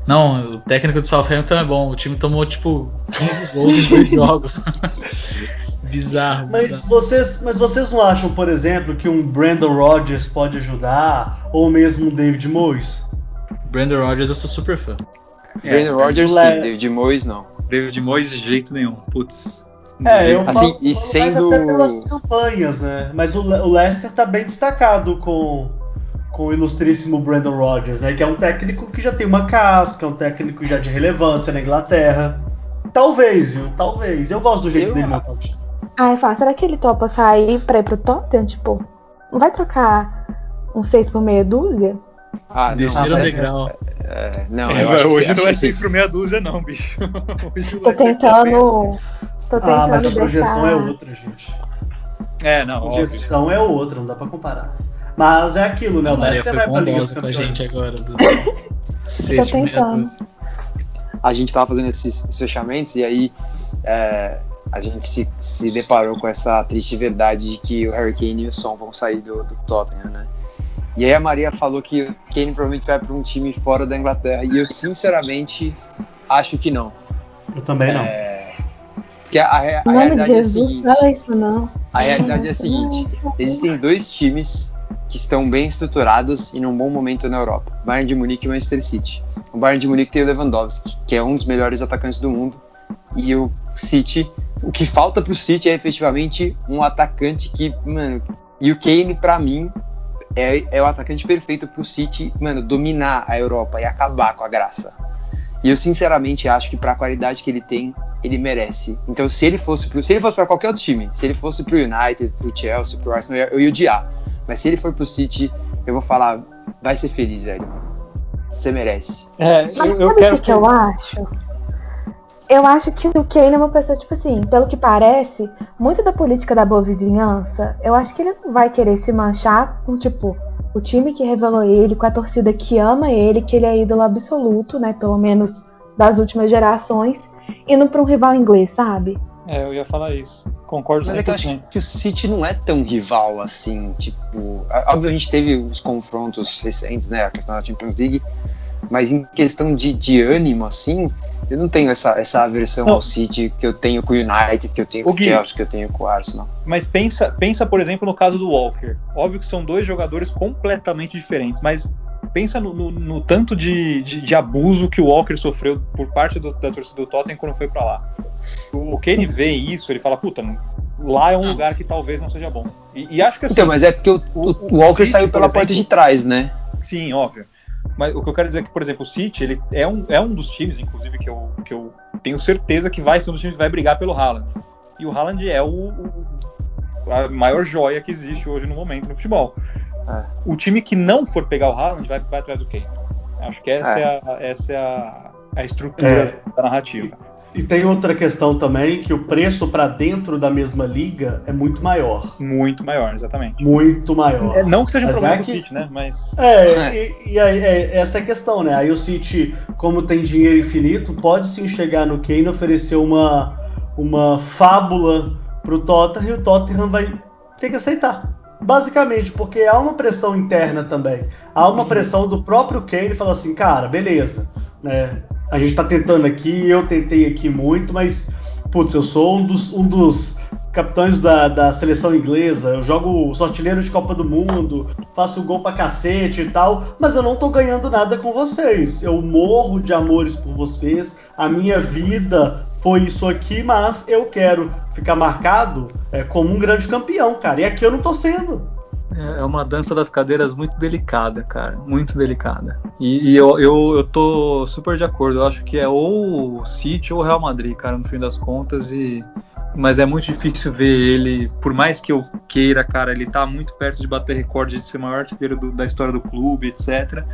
Não, o técnico do Southampton é bom, o time tomou, tipo, 15 <laughs> gols em dois jogos. <laughs> Bizarro. Mas bizarro. vocês, mas vocês não acham, por exemplo, que um Brandon Rodgers pode ajudar? Ou mesmo um David Moyes? Brandon Rodgers eu sou super fã. É, Brandon Rodgers sim, David Moyes não. David Moyes de jeito nenhum, putz. É, eu assim, falo, e sendo pelas campanhas, né? Mas o, o Leicester tá bem destacado com com o ilustríssimo Brandon Rodgers, né? Que é um técnico que já tem uma casca, um técnico já de relevância na Inglaterra. Talvez, viu? Talvez. Eu gosto do jeito eu... dele no Ah, eu falo, será que ele topa sair pra ir pro Tottenham? Tipo, não vai trocar um 6 por meia dúzia? Ah, Descer o degrau. É, não, eu acho hoje não é 6 por meia dúzia, não, bicho. <laughs> Hoje Tô tentando. Tô ah, mas a projeção deixar... é outra, gente. É, não. A projeção óbvio. é outra, não dá pra comparar. Mas é aquilo, né? Vai pra Liga dos com a gente agora. Do... <laughs> Tô tentando. A gente tava fazendo esses fechamentos e aí é, a gente se, se deparou com essa triste verdade de que o Harry Kane e o Son vão sair do, do Tottenham, né? E aí a Maria falou que o Kane provavelmente vai para um time fora da Inglaterra. E eu sinceramente acho que não. Eu também não. Porque a, a, a realidade é a seguinte. Fala isso não. A realidade é a seguinte: existem dois times que estão bem estruturados e num bom momento na Europa: Bayern de Munique e Manchester City. O Bayern de Munique tem o Lewandowski, que é um dos melhores atacantes do mundo, e o City, o que falta pro City é efetivamente um atacante que, mano, e o Kane para mim é, é o atacante perfeito pro City, mano, dominar a Europa e acabar com a graça. E eu sinceramente acho que para a qualidade que ele tem, ele merece. Então, se ele fosse pro, se ele fosse para qualquer outro time, se ele fosse pro United, pro Chelsea, pro Arsenal, eu ia odiar. Mas se ele for pro City, eu vou falar, vai ser feliz, velho. Você merece. É, Mas eu, eu sabe quero o que eu acho? Eu acho que o Kane é uma pessoa, tipo assim, pelo que parece, muito da política da boa vizinhança, eu acho que ele não vai querer se manchar com, tipo, o time que revelou ele, com a torcida que ama ele, que ele é ídolo absoluto, né? Pelo menos das últimas gerações indo para um rival inglês, sabe? É, eu ia falar isso. Concordo Mas 100%. é que eu acho que o City não é tão rival assim, tipo, obviamente teve os confrontos recentes, né, a questão da Champions League, mas em questão de, de ânimo assim, eu não tenho essa, essa aversão não. ao City que eu tenho com o United, que eu tenho com o Chelsea, que eu tenho com o Arsenal. Mas pensa, pensa, por exemplo, no caso do Walker. Óbvio que são dois jogadores completamente diferentes, mas pensa no, no, no tanto de, de, de, abuso que o Walker sofreu por parte do, da torcida do Tottenham quando foi para lá. O, o Kane vê isso, ele fala, puta, lá é um lugar que talvez não seja bom. E, e acho que assim, Então, mas é porque o, o, o Walker City, saiu pela exemplo, porta de trás, né? Sim, óbvio. Mas o que eu quero dizer é que, por exemplo, o City ele é, um, é um dos times, inclusive, que eu, que eu tenho certeza que vai ser um dos times que vai brigar pelo Haaland. E o Haaland é o, o a maior joia que existe hoje no momento no futebol. É. O time que não for pegar o Haaland vai, vai atrás do Kane. Acho que essa é, é a, essa é a, a estrutura é. da narrativa. E, e, tem outra questão também, que o preço para dentro da mesma liga é muito maior. Muito maior, exatamente. Muito maior. É, não que seja um problema é do City, né? Mas... É, é. e, e aí, é, essa é a questão, né? Aí o City, como tem dinheiro infinito, pode sim chegar no Kane e oferecer uma, uma fábula pro Tottenham e o Tottenham vai ter que aceitar. Basicamente, porque há uma pressão interna também. Há uma pressão do próprio Kane fala assim, cara, beleza, né? A gente tá tentando aqui, eu tentei aqui muito, mas putz, eu sou um dos, um dos capitães da, da seleção inglesa, eu jogo sortilheiro de Copa do Mundo, faço gol pra cacete e tal, mas eu não tô ganhando nada com vocês. Eu morro de amores por vocês, a minha vida foi isso aqui, mas eu quero ficar marcado é, como um grande campeão, cara. E aqui eu não tô sendo. É, é uma dança das cadeiras muito delicada, cara. Muito delicada. E, e eu, eu, eu tô super de acordo. Eu acho que é ou o City ou o Real Madrid, cara, no fim das contas. E mas é muito difícil ver ele, por mais que eu queira, cara, ele tá muito perto de bater recorde de ser o maior artilheiro do, da história do clube, etc.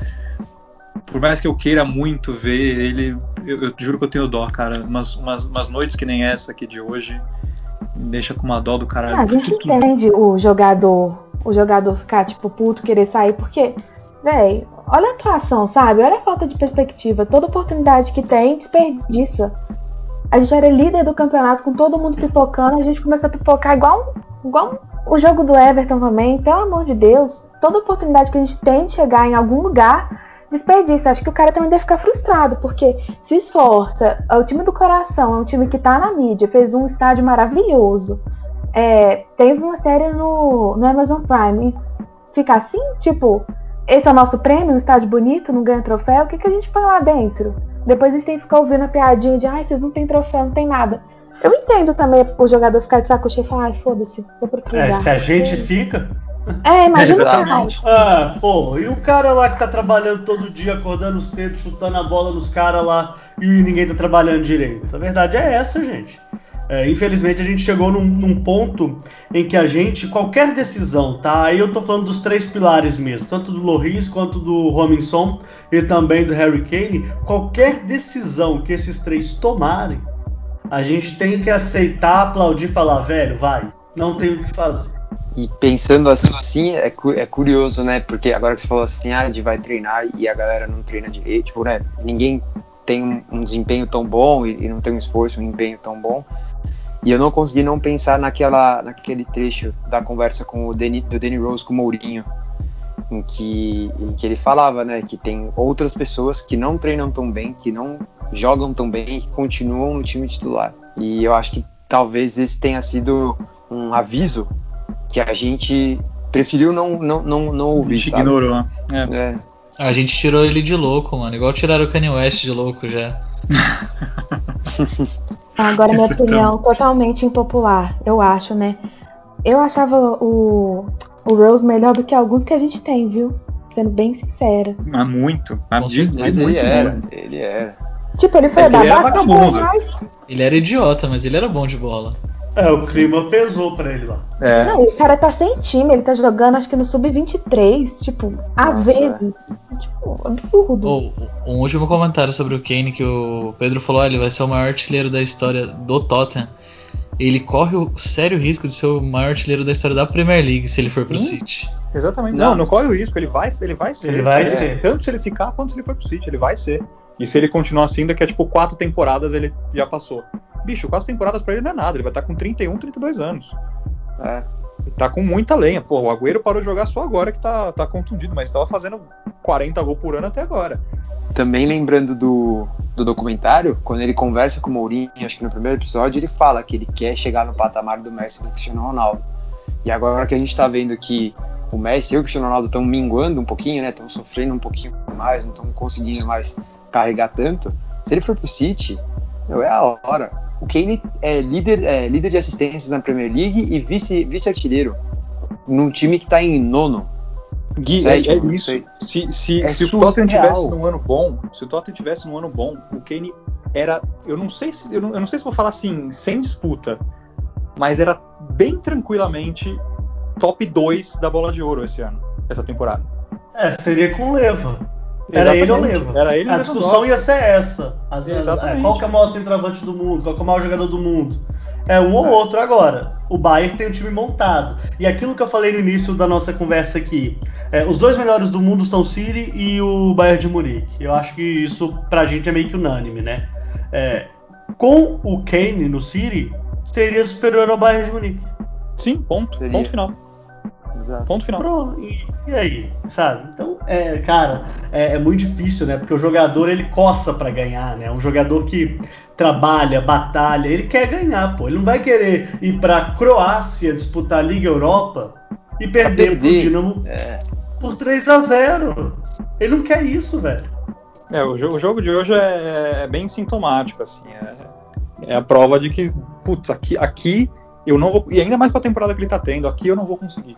Por mais que eu queira muito ver ele, eu, eu juro que eu tenho dó, cara. Umas, umas, umas, noites que nem essa aqui de hoje me deixa com uma dó do caralho. Ah, a gente entende o jogador, o jogador ficar tipo puto, querer sair, porque, véi, olha a atuação, sabe? Olha a falta de perspectiva. Toda oportunidade que tem, desperdiça. A gente era líder do campeonato com todo mundo pipocando, a gente começou a pipocar igual, igual o jogo do Everton também, pelo amor de Deus. Toda oportunidade que a gente tem de chegar em algum lugar, desperdiça. Acho que o cara também deve ficar frustrado, porque se esforça. É o time do coração é um time que tá na mídia, fez um estádio maravilhoso. É, teve uma série no, no Amazon Prime. E fica assim, tipo, esse é o nosso prêmio, um estádio bonito, não ganha troféu, o que, que a gente põe lá dentro? Depois a gente tem que ficar ouvindo a piadinha de ai, vocês não tem troféu, não tem nada. Eu entendo também o jogador ficar de saco cheio e falar, ai, foda-se, vou pro É, se a gente fica. É, imagina Exatamente. Ah, pô, e o cara lá que tá trabalhando todo dia, acordando cedo, chutando a bola nos caras lá e ninguém tá trabalhando direito. A verdade é essa, gente. É, infelizmente a gente chegou num, num, ponto em que a gente, qualquer decisão, tá? Aí eu tô falando dos três pilares mesmo, tanto do Loris quanto do Robinson e também do Harry Kane, qualquer decisão que esses três tomarem, a gente tem que aceitar, aplaudir, falar, velho, vai, não tem o que fazer. E pensando assim, é, é curioso, né? Porque agora que você falou assim, ah, de vai treinar e a galera não treina direito, tipo, né? Ninguém tem um, um desempenho tão bom e, e, não tem um esforço, um empenho tão bom. E eu não consegui não pensar naquela, naquele trecho da conversa com o Danny, do Danny Rose com o Mourinho, em que, em que ele falava, né, que tem outras pessoas que não treinam tão bem, que não jogam tão bem e que continuam no time titular. E eu acho que talvez esse tenha sido um aviso que a gente preferiu não, não, não, não ouvir. A gente sabe? ignorou. É. É. A gente tirou ele de louco, mano. Igual tiraram o Kanye West de louco já. <laughs> Agora, minha opinião totalmente impopular, eu acho, né? Eu achava o, o Rose melhor do que alguns que a gente tem, viu? Sendo bem sincera. Mas muito. Mas ele era, ele era. Tipo, ele foi é babaca, mas... Ele era idiota, mas ele era bom de bola. É, o clima pesou pra ele lá. É. Não, o cara tá sem time, ele tá jogando acho que no sub-23, tipo, às Nossa, vezes. É. Tipo, absurdo. Oh, um último comentário sobre o Kane que o Pedro falou: ah, ele vai ser o maior artilheiro da história do Tottenham. Ele corre o sério risco de ser o maior artilheiro da história da Premier League se ele for pro Sim. City. Exatamente. Não, não, não corre o risco, ele vai, ele vai ser. Ele vai ser. Tanto se ele ficar quanto se ele for pro City, ele vai ser. E se ele continuar assim, daqui a tipo quatro temporadas ele já passou. Bicho, quatro temporadas para ele não é nada, ele vai estar tá com 31, 32 anos. É. E tá com muita lenha. Pô, o Agüero parou de jogar só agora que tá, tá contundido, mas estava fazendo 40 gols por ano até agora. Também lembrando do, do documentário, quando ele conversa com o Mourinho, acho que no primeiro episódio, ele fala que ele quer chegar no patamar do Messi e do Cristiano Ronaldo. E agora que a gente tá vendo que o Messi e o Cristiano Ronaldo estão minguando um pouquinho, né? Estão sofrendo um pouquinho mais, não estão conseguindo mais carregar tanto. Se ele for pro City, meu, é a hora. O Kane é líder, é líder de assistências na Premier League e vice, vice-artilheiro num time que tá em nono. Gui, Sétimo, é, é isso. Se, se, é se o Tottenham tivesse num ano bom, se o Tottenham tivesse num ano bom, o Kane era, eu não sei se eu não, eu não sei se vou falar assim, sem disputa, mas era bem tranquilamente top 2 da bola de ouro esse ano, essa temporada. É, seria com leva. Era ele ou Leva. Era ele A discussão ia ser essa. Às vezes, é, qual que é o maior centroavante do mundo? Qual que é o maior jogador do mundo? É um ou é. outro agora. O Bayern tem um time montado. E aquilo que eu falei no início da nossa conversa aqui. É, os dois melhores do mundo são o City e o Bayern de Munique. Eu acho que isso pra gente é meio que unânime, né? É, com o Kane no City, seria superior ao Bayern de Munique. Sim, ponto. Seria. Ponto final. Exato. Ponto final. Pronto. E, e, aí, sabe? Então, é, cara, é, é, muito difícil, né? Porque o jogador ele coça para ganhar, né? Um jogador que trabalha, batalha, ele quer ganhar, pô. Ele não vai querer ir pra Croácia disputar a Liga Europa e perder, perder. pro Dinamo é. por 3 a 0 Ele não quer isso, velho. É, o, o jogo de hoje é, é bem sintomático, assim. É, é, a prova de que, putz, aqui, aqui eu não vou. E ainda mais com a temporada que ele tá tendo, aqui eu não vou conseguir.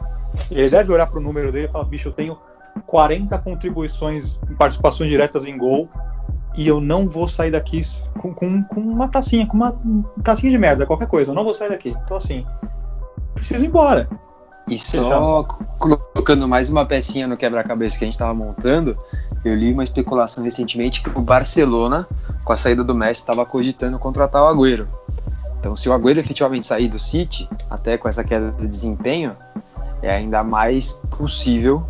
Ele deve olhar pro número dele e falar, bicho, eu tenho 40 contribuições, participações diretas em gol, e eu não vou sair daqui com, com, com uma tacinha, com uma tacinha de merda, qualquer coisa, eu não vou sair daqui. Então, assim, preciso ir embora. E só colocando mais uma pecinha no quebra-cabeça que a gente estava montando, eu li uma especulação recentemente que o Barcelona, com a saída do Messi, estava cogitando contratar o Agüero. Então, se o Agüero efetivamente sair do City, até com essa queda de desempenho, é ainda mais possível,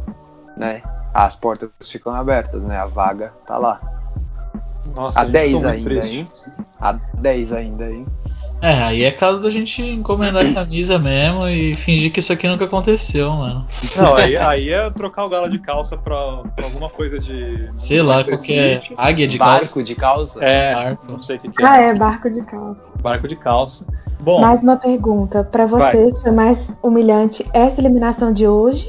né? As portas ficam abertas, né? A vaga tá lá. Nossa, a 10 ainda, hein? A 10 ainda, hein? É, aí é caso da gente encomendar a camisa mesmo e fingir que isso aqui nunca aconteceu, mano. Não, aí, aí é trocar o galo de calça pra, pra alguma coisa de. Sei lá, qualquer águia de barco calça. Barco de calça? É, barco. não sei o que, que é. Ah, é, barco de calça. Barco de calça. Bom. Mais uma pergunta. Pra vocês, vai. foi mais humilhante essa eliminação de hoje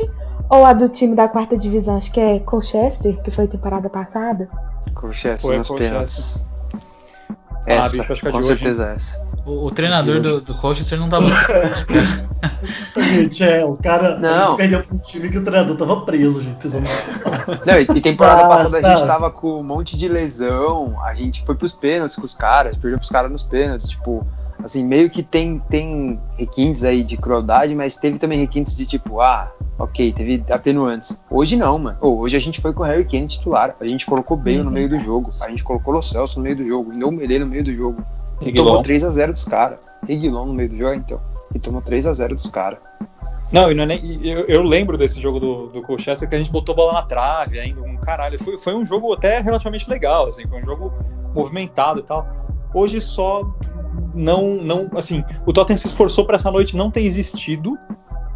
ou a do time da quarta divisão? Acho que é Colchester, que foi temporada passada? Colchester nos pênaltis. Essa, ah, bicho, com certeza hoje... essa. O, o treinador do, do Colchester não tava. <laughs> gente, é, o cara não. perdeu pro time que o treinador tava preso, gente. <laughs> Não, e, temporada ah, passada tá. a gente tava com um monte de lesão, a gente foi pros pênaltis com os caras, perdeu pros caras nos pênaltis, tipo, assim, meio que tem, tem requintes aí de crueldade, mas teve também requintes de tipo, ah, ok, teve atenuantes. Hoje não, mano. Oh, hoje a gente foi com o Harry Kane titular. A gente colocou Bale no meio do jogo. A gente colocou o Celso no meio do jogo. Não Melê no meio do jogo. E tomou 3x0 dos caras. Reguilon no meio do jogo, então. E tomou 3x0 dos caras. Não, e não é nem, eu, eu, lembro desse jogo do, do Colchester que a gente botou bola na trave ainda, um caralho. Foi, foi um jogo até relativamente legal, assim, foi um jogo movimentado e tal. Hoje só não, não, assim, o Tottenham se esforçou para essa noite não ter existido,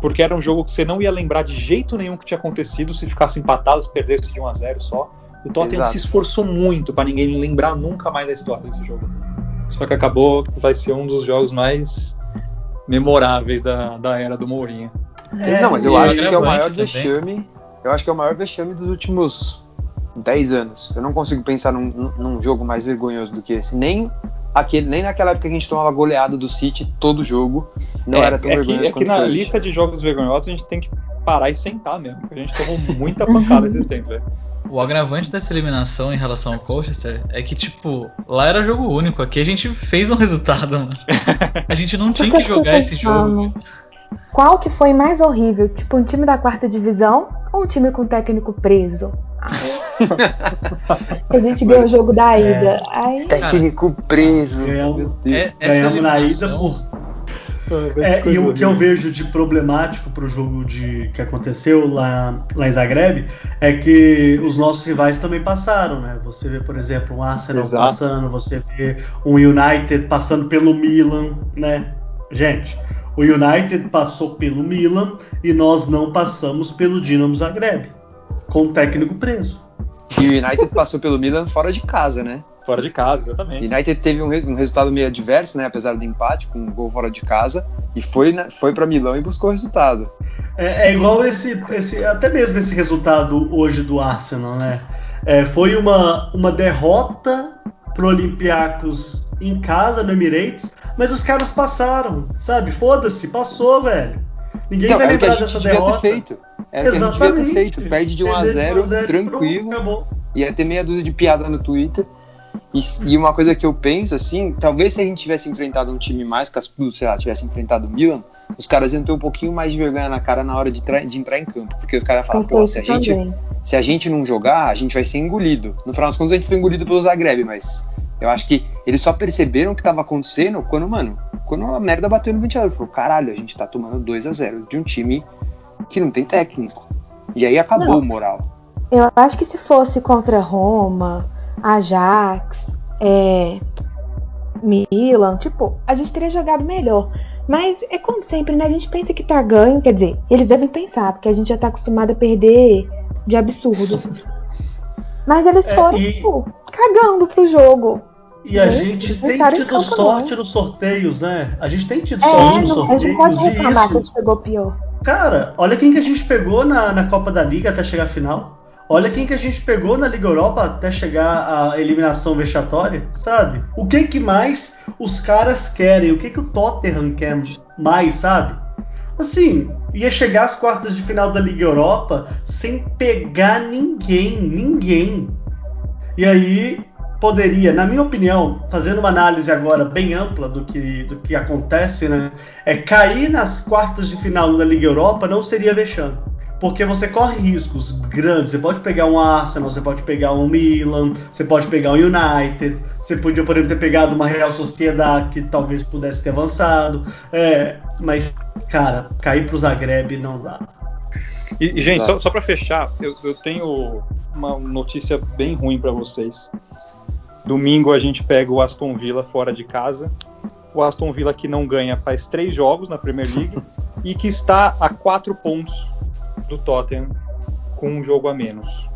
porque era um jogo que você não ia lembrar de jeito nenhum que tinha acontecido se ficasse empatado, se perdesse de 1 a 0 só. O Tottenham Exato. se esforçou muito para ninguém lembrar nunca mais da história desse jogo. Só que acabou que vai ser um dos jogos mais memoráveis da, da era do Mourinho. É, não, mas eu acho que é o maior vexame. Eu acho que é o maior vexame dos últimos 10 anos. Eu não consigo pensar num, num jogo mais vergonhoso do que esse. Nem aquele, nem naquela época que a gente tomava goleada do City todo jogo, não é, era tão é vergonhoso que, é que na hoje. lista de jogos vergonhosos a gente tem que parar e sentar mesmo, porque a gente tomou muita pancada esses tempos, velho. O agravante dessa eliminação em relação ao Colchester é que, tipo, lá era jogo único, aqui a gente fez um resultado, mano. A gente não tinha que jogar esse jogo. Qual que foi mais horrível? Tipo, um time da quarta divisão ou um time com técnico preso? A gente ganhou o jogo da ida. É. Aí... Técnico preso. Ganhamos, é, ganhamos na ida por. É, e o que eu vejo de problemático para o jogo de, que aconteceu lá, lá em Zagreb é que os nossos rivais também passaram, né? Você vê, por exemplo, um Arsenal Exato. passando, você vê um United passando pelo Milan, né? Gente, o United passou pelo Milan e nós não passamos pelo Dinamo Zagreb, com o técnico preso. E o United passou pelo Milan fora de casa, né? Fora de casa, exatamente. O United teve um, um, resultado meio adverso, né? Apesar do empate, com um gol fora de casa, e foi, né, foi para Milão e buscou o resultado. É, é, igual esse, esse, até mesmo esse resultado hoje do Arsenal, né? É, foi uma, uma derrota pro Olympiacos em casa no Emirates, mas os caras passaram, sabe? Foda-se, passou, velho. Ninguém então, vai lembrar a gente dessa derrota. Ter feito. É o que a gente devia ter feito. Perde de 1 a 0, 0 tranquilo. Pronto, ia ter meia dúzia de piada no Twitter. E, e, uma coisa que eu penso, assim, talvez se a gente tivesse enfrentado um time mais cascudo, sei lá, tivesse enfrentado o Milan, os caras iam ter um pouquinho mais de vergonha na cara na hora de, de entrar em campo. Porque os caras falam, pô, se a, gente, se a gente não jogar, a gente vai ser engolido. No final das contas, a gente foi engolido pelo Zagreb, mas eu acho que eles só perceberam o que estava acontecendo quando, mano, quando a merda bateu no ventilador. Falou, caralho, a gente tá tomando 2 a 0 de um time que não tem técnico. E aí acabou não, o moral. Eu acho que se fosse contra Roma, Ajax, é, Milan, tipo, a gente teria jogado melhor. Mas é como sempre, né? A gente pensa que tá ganho, quer dizer, eles devem pensar, porque a gente já tá acostumado a perder de absurdo. <laughs> Mas eles é, foram, e... tipo, cagando pro jogo. E a gente tem tido sorte nos sorteios, né? A gente tem tido é, sorte nos sorteios. A gente pode reclamar isso... que a gente pegou pior. Cara, olha quem que a gente pegou na, na Copa da Liga até chegar à final. Olha quem que a gente pegou na Liga Europa até chegar à eliminação vexatória, sabe? O que que mais os caras querem? O que que o Tottenham quer mais, sabe? Assim, ia chegar às quartas de final da Liga Europa sem pegar ninguém, ninguém. E aí poderia, na minha opinião, fazendo uma análise agora bem ampla do que, do que acontece, né? É cair nas quartas de final da Liga Europa não seria vexame. Porque você corre riscos grandes. Você pode pegar um Arsenal, você pode pegar um Milan, você pode pegar um United, você podia, por exemplo, ter pegado uma Real Sociedade que talvez pudesse ter avançado. É, mas, cara, cair pro Zagreb não dá. E, e gente, só, só para fechar, eu, eu tenho uma notícia bem ruim para vocês. Domingo a gente pega o Aston Villa fora de casa. O Aston Villa que não ganha faz três jogos na Premier League <laughs> e que está a quatro pontos do Tottenham com um jogo a menos.